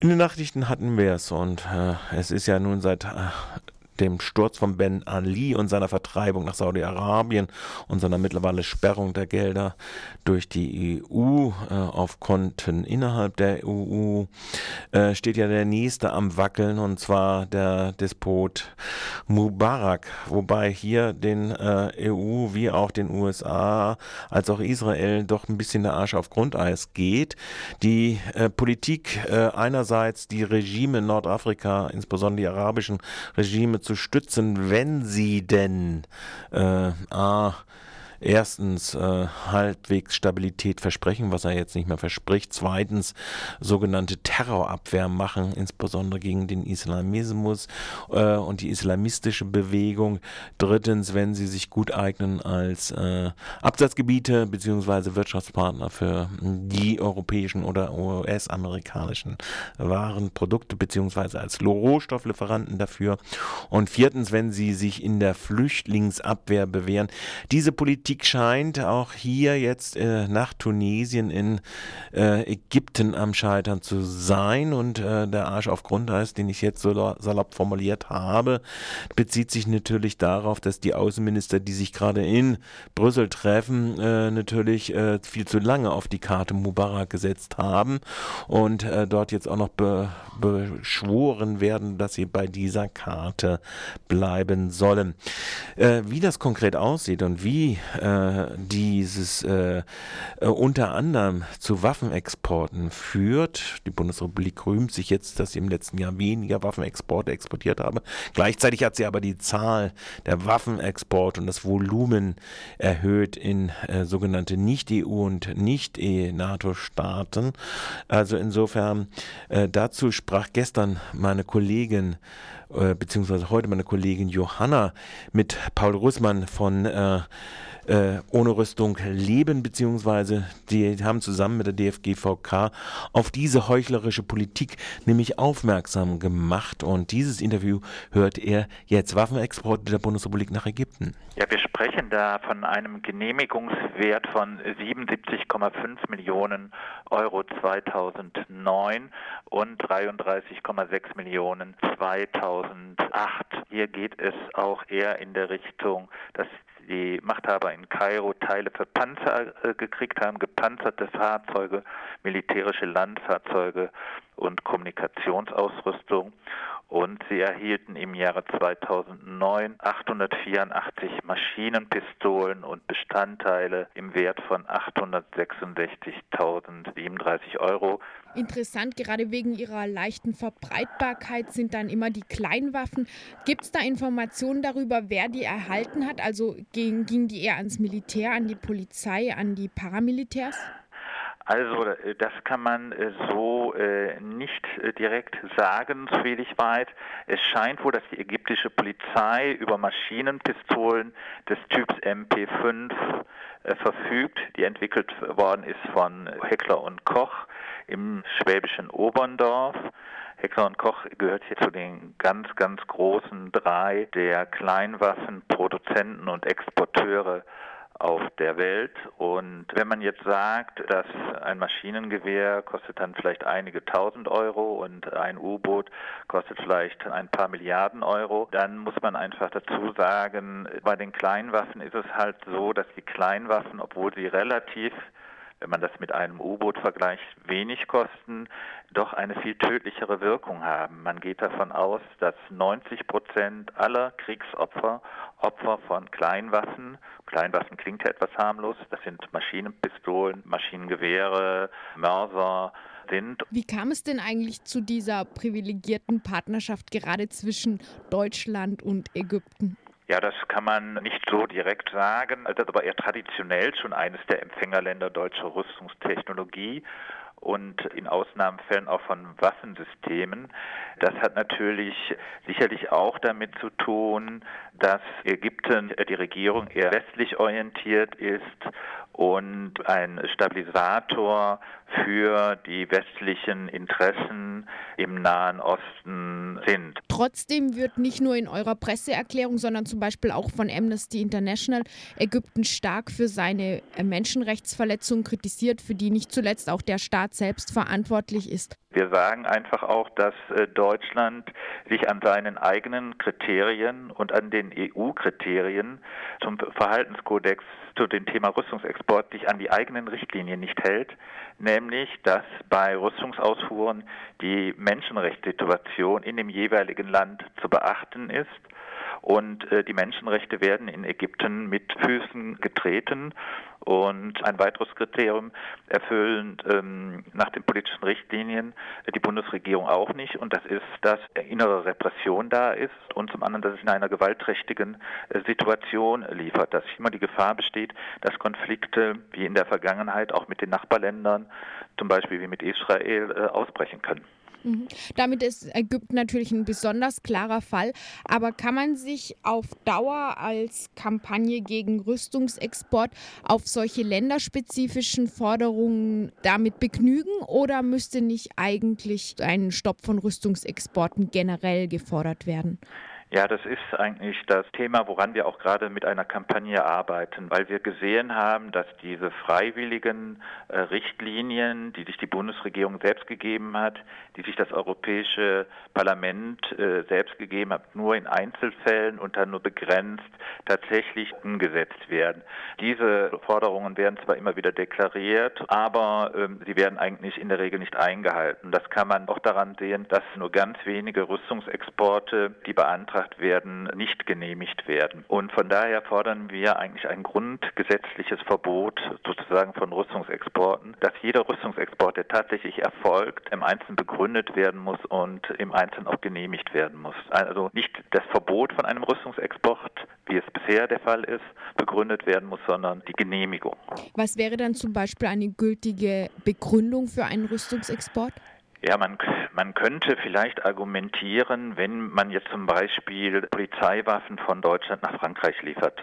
In den Nachrichten hatten wir es und äh, es ist ja nun seit äh, dem Sturz von Ben Ali und seiner Vertreibung nach Saudi-Arabien und seiner mittlerweile Sperrung der Gelder durch die EU äh, auf Konten innerhalb der EU äh, steht ja der nächste am Wackeln und zwar der Despot Mubarak, wobei hier den äh, EU wie auch den USA als auch Israel doch ein bisschen der Arsch auf Grundeis geht. Die äh, Politik äh, einerseits die Regime Nordafrika, insbesondere die arabischen Regime zu stützen, wenn sie denn äh, A, erstens äh, halbwegs Stabilität versprechen, was er jetzt nicht mehr verspricht. Zweitens sogenannte Terrorabwehr machen, insbesondere gegen den Islamismus äh, und die islamistische Bewegung. Drittens, wenn sie sich gut eignen als äh, Absatzgebiete bzw. Wirtschaftspartner für die europäischen oder US-amerikanischen Waren, Produkte bzw. als Rohstofflieferanten dafür. Und viertens, wenn sie sich in der Flüchtlingsabwehr bewähren. Diese Politik Politik scheint auch hier jetzt äh, nach Tunesien in äh, Ägypten am Scheitern zu sein. Und äh, der Arsch auf Grundeis, den ich jetzt so salopp formuliert habe, bezieht sich natürlich darauf, dass die Außenminister, die sich gerade in Brüssel treffen, äh, natürlich äh, viel zu lange auf die Karte Mubarak gesetzt haben und äh, dort jetzt auch noch be beschworen werden, dass sie bei dieser Karte bleiben sollen. wie das konkret aussieht und wie äh, dieses äh, äh, unter anderem zu Waffenexporten führt. Die Bundesrepublik rühmt sich jetzt, dass sie im letzten Jahr weniger Waffenexporte exportiert habe. Gleichzeitig hat sie aber die Zahl der Waffenexporte und das Volumen erhöht in äh, sogenannte Nicht-EU- und Nicht-NATO-Staaten. Also insofern, äh, dazu sprach gestern meine Kollegin äh, beziehungsweise heute meine Kollegin Johanna mit Paul Russmann von äh, äh, ohne Rüstung leben, beziehungsweise die haben zusammen mit der DFGVK auf diese heuchlerische Politik nämlich aufmerksam gemacht. Und dieses Interview hört er jetzt. Waffenexporte der Bundesrepublik nach Ägypten. Ja, wir sprechen da von einem Genehmigungswert von 77,5 Millionen Euro 2009 und 33,6 Millionen 2008. Hier geht es auch eher in der Richtung, dass die Machthaber in Kairo Teile für Panzer äh, gekriegt haben, gepanzerte Fahrzeuge, militärische Landfahrzeuge und Kommunikationsausrüstung. Und sie erhielten im Jahre 2009 884 Maschinenpistolen und Bestandteile im Wert von 866.037 Euro. Interessant, gerade wegen ihrer leichten Verbreitbarkeit sind dann immer die Kleinwaffen. Gibt es da Informationen darüber, wer die erhalten hat? Also ging, ging die eher ans Militär, an die Polizei, an die Paramilitärs? Also äh, das kann man äh, so äh, nicht direkt sagen, soviel ich weiß. Es scheint wohl, dass die ägyptische Polizei über Maschinenpistolen des Typs MP5 verfügt, die entwickelt worden ist von Heckler und Koch im schwäbischen Oberndorf. Heckler und Koch gehört hier zu den ganz, ganz großen drei der Kleinwaffenproduzenten und Exporteure auf der Welt. Und wenn man jetzt sagt, dass ein Maschinengewehr kostet dann vielleicht einige tausend Euro und ein U-Boot kostet vielleicht ein paar Milliarden Euro, dann muss man einfach dazu sagen, bei den Kleinwaffen ist es halt so, dass die Kleinwaffen, obwohl sie relativ wenn man das mit einem U-Boot vergleicht, wenig kosten, doch eine viel tödlichere Wirkung haben. Man geht davon aus, dass 90 Prozent aller Kriegsopfer Opfer von Kleinwaffen, Kleinwaffen klingt ja etwas harmlos, das sind Maschinenpistolen, Maschinengewehre, Mörser, sind. Wie kam es denn eigentlich zu dieser privilegierten Partnerschaft gerade zwischen Deutschland und Ägypten? Ja, das kann man nicht so direkt sagen. Das ist aber eher traditionell schon eines der Empfängerländer deutscher Rüstungstechnologie und in Ausnahmefällen auch von Waffensystemen. Das hat natürlich sicherlich auch damit zu tun, dass Ägypten, die Regierung eher westlich orientiert ist und ein Stabilisator für die westlichen Interessen im Nahen Osten sind. Trotzdem wird nicht nur in eurer Presseerklärung, sondern zum Beispiel auch von Amnesty International Ägypten stark für seine äh, Menschenrechtsverletzungen kritisiert, für die nicht zuletzt auch der Staat selbst verantwortlich ist. Wir sagen einfach auch, dass äh, Deutschland sich an seinen eigenen Kriterien und an den EU-Kriterien zum Verhaltenskodex zu dem Thema Rüstungsexport sich an die eigenen Richtlinien nicht hält, nämlich dass bei Rüstungsausfuhren die Menschenrechtssituation in dem jeweiligen Land zu beachten ist und äh, die Menschenrechte werden in Ägypten mit Füßen getreten. Und ein weiteres Kriterium erfüllen ähm, nach den politischen Richtlinien die Bundesregierung auch nicht. Und das ist, dass innere Repression da ist und zum anderen, dass es in einer gewaltträchtigen äh, Situation liefert, dass immer die Gefahr besteht, dass Konflikte wie in der Vergangenheit auch mit den Nachbarländern, zum Beispiel wie mit Israel, äh, ausbrechen können. Mhm. Damit ist Ägypten natürlich ein besonders klarer Fall. Aber kann man sich auf Dauer als Kampagne gegen Rüstungsexport auf solche länderspezifischen Forderungen damit begnügen oder müsste nicht eigentlich ein Stopp von Rüstungsexporten generell gefordert werden? Ja, das ist eigentlich das Thema, woran wir auch gerade mit einer Kampagne arbeiten, weil wir gesehen haben, dass diese freiwilligen äh, Richtlinien, die sich die Bundesregierung selbst gegeben hat, die sich das Europäische Parlament äh, selbst gegeben hat, nur in Einzelfällen und dann nur begrenzt tatsächlich umgesetzt werden. Diese Forderungen werden zwar immer wieder deklariert, aber ähm, sie werden eigentlich in der Regel nicht eingehalten. Das kann man auch daran sehen, dass nur ganz wenige Rüstungsexporte, die beantragt beantragt werden, nicht genehmigt werden. Und von daher fordern wir eigentlich ein grundgesetzliches Verbot sozusagen von Rüstungsexporten, dass jeder Rüstungsexport, der tatsächlich erfolgt, im Einzelnen begründet werden muss und im Einzelnen auch genehmigt werden muss. Also nicht das Verbot von einem Rüstungsexport, wie es bisher der Fall ist, begründet werden muss, sondern die Genehmigung. Was wäre dann zum Beispiel eine gültige Begründung für einen Rüstungsexport? Ja, man, man könnte vielleicht argumentieren, wenn man jetzt zum Beispiel Polizeiwaffen von Deutschland nach Frankreich liefert.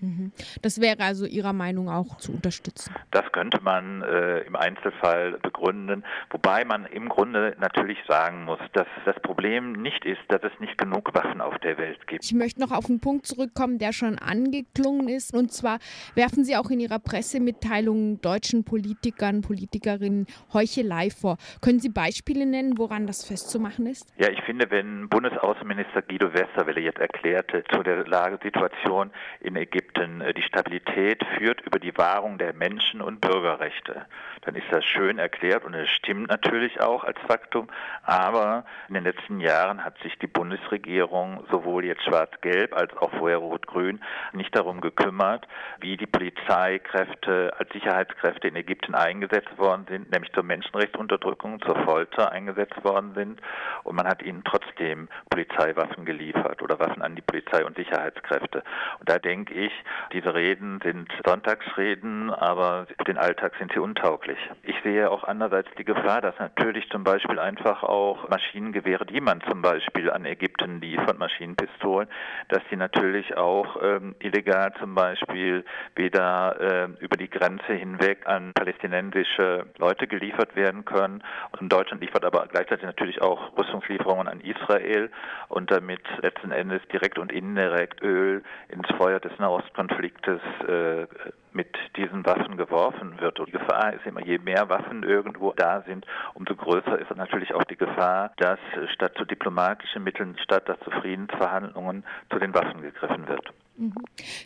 Mhm. Das wäre also Ihrer Meinung auch zu unterstützen. Das könnte man äh, im Einzelfall begründen, wobei man im Grunde natürlich sagen muss, dass das Problem nicht ist, dass es nicht genug Waffen auf der Welt gibt. Ich möchte noch auf einen Punkt zurückkommen, der schon angeklungen ist. Und zwar werfen Sie auch in Ihrer Pressemitteilung deutschen Politikern, Politikerinnen Heuchelei vor. Können Sie Beispiele nennen, woran das festzumachen ist? Ja, ich finde, wenn Bundesaußenminister Guido Westerwelle jetzt erklärte zu der Lagesituation in Ägypten, Ägypten äh, die Stabilität führt über die Wahrung der Menschen- und Bürgerrechte. Dann ist das schön erklärt und es stimmt natürlich auch als Faktum. Aber in den letzten Jahren hat sich die Bundesregierung sowohl jetzt schwarz-gelb als auch vorher rot-grün nicht darum gekümmert, wie die Polizeikräfte als Sicherheitskräfte in Ägypten eingesetzt worden sind, nämlich zur Menschenrechtsunterdrückung, zur Folter eingesetzt worden sind. Und man hat ihnen trotzdem Polizeiwaffen geliefert oder Waffen an die Polizei und Sicherheitskräfte. Und da denke ich, diese Reden sind Sonntagsreden, aber für den Alltag sind sie untauglich. Ich sehe auch andererseits die Gefahr, dass natürlich zum Beispiel einfach auch Maschinengewehre, die man zum Beispiel an Ägypten liefert, Maschinenpistolen, dass die natürlich auch ähm, illegal zum Beispiel wieder äh, über die Grenze hinweg an palästinensische Leute geliefert werden können. Und Deutschland liefert aber gleichzeitig natürlich auch Rüstungslieferungen an Israel und damit letzten Endes direkt und indirekt Öl ins Feuer des Nahost Nahostkonfliktes äh, mit diesen Waffen geworfen wird. Und die Gefahr ist immer, je mehr Waffen irgendwo da sind, umso größer ist natürlich auch die Gefahr, dass statt zu diplomatischen Mitteln, statt zu Friedensverhandlungen zu den Waffen gegriffen wird.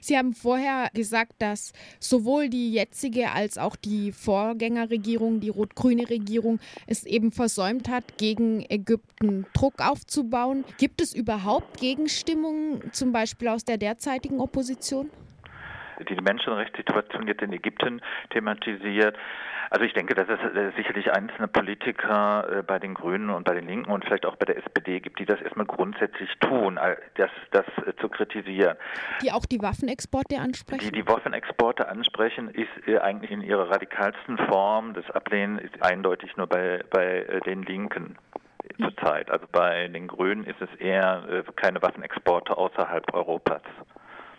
Sie haben vorher gesagt, dass sowohl die jetzige als auch die Vorgängerregierung, die rot-grüne Regierung, es eben versäumt hat, gegen Ägypten Druck aufzubauen. Gibt es überhaupt Gegenstimmungen, zum Beispiel aus der derzeitigen Opposition? Die Menschenrechtssituation jetzt in Ägypten thematisiert. Also ich denke, dass es äh, sicherlich einzelne Politiker äh, bei den Grünen und bei den Linken und vielleicht auch bei der SPD gibt, die das erstmal grundsätzlich tun, das, das äh, zu kritisieren. Die auch die Waffenexporte ansprechen? Die die Waffenexporte ansprechen, ist eigentlich in ihrer radikalsten Form. Das Ablehnen ist eindeutig nur bei, bei den Linken zurzeit. Also bei den Grünen ist es eher keine Waffenexporte außerhalb Europas.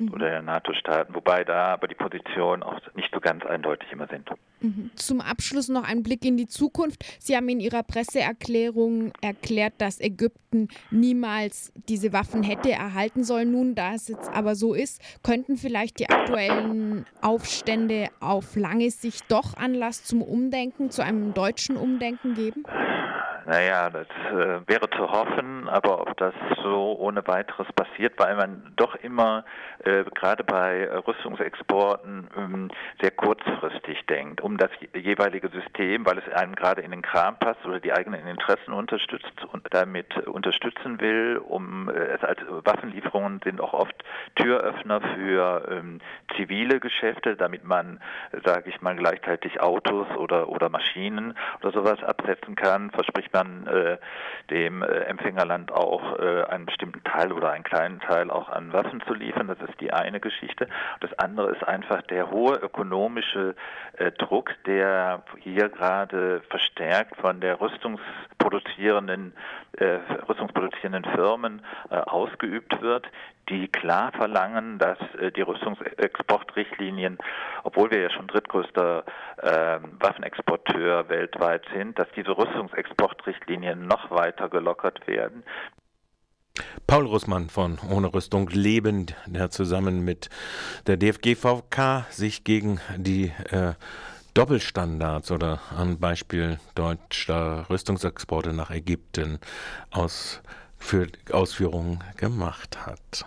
Mhm. oder der NATO-Staaten, wobei da aber die Positionen auch nicht so ganz eindeutig immer sind. Mhm. Zum Abschluss noch ein Blick in die Zukunft. Sie haben in Ihrer Presseerklärung erklärt, dass Ägypten niemals diese Waffen hätte erhalten sollen. Nun, da es jetzt aber so ist, könnten vielleicht die aktuellen Aufstände auf lange Sicht doch Anlass zum Umdenken, zu einem deutschen Umdenken geben? Naja, das äh, wäre zu hoffen, aber ob das so ohne weiteres passiert, weil man doch immer äh, gerade bei Rüstungsexporten ähm, sehr kurzfristig denkt, um das jeweilige System, weil es einem gerade in den Kram passt oder die eigenen Interessen unterstützt und damit unterstützen will, um äh, es als Waffenlieferungen sind auch oft Türöffner für ähm, zivile Geschäfte, damit man, sage ich mal, gleichzeitig Autos oder oder Maschinen oder sowas absetzen kann, verspricht man äh, dem äh, Empfängerland auch äh, einen bestimmten Teil oder einen kleinen Teil auch an Waffen zu liefern. Das ist die eine Geschichte. Das andere ist einfach der hohe ökonomische äh, Druck, der hier gerade verstärkt von der rüstungsproduzierenden, äh, rüstungsproduzierenden Firmen ausgeübt wird, die klar verlangen, dass die Rüstungsexportrichtlinien, obwohl wir ja schon drittgrößter Waffenexporteur weltweit sind, dass diese Rüstungsexportrichtlinien noch weiter gelockert werden. Paul Russmann von Ohne Rüstung Leben, der zusammen mit der DFGVK sich gegen die äh, Doppelstandards oder am Beispiel deutscher Rüstungsexporte nach Ägypten aus, für Ausführungen gemacht hat.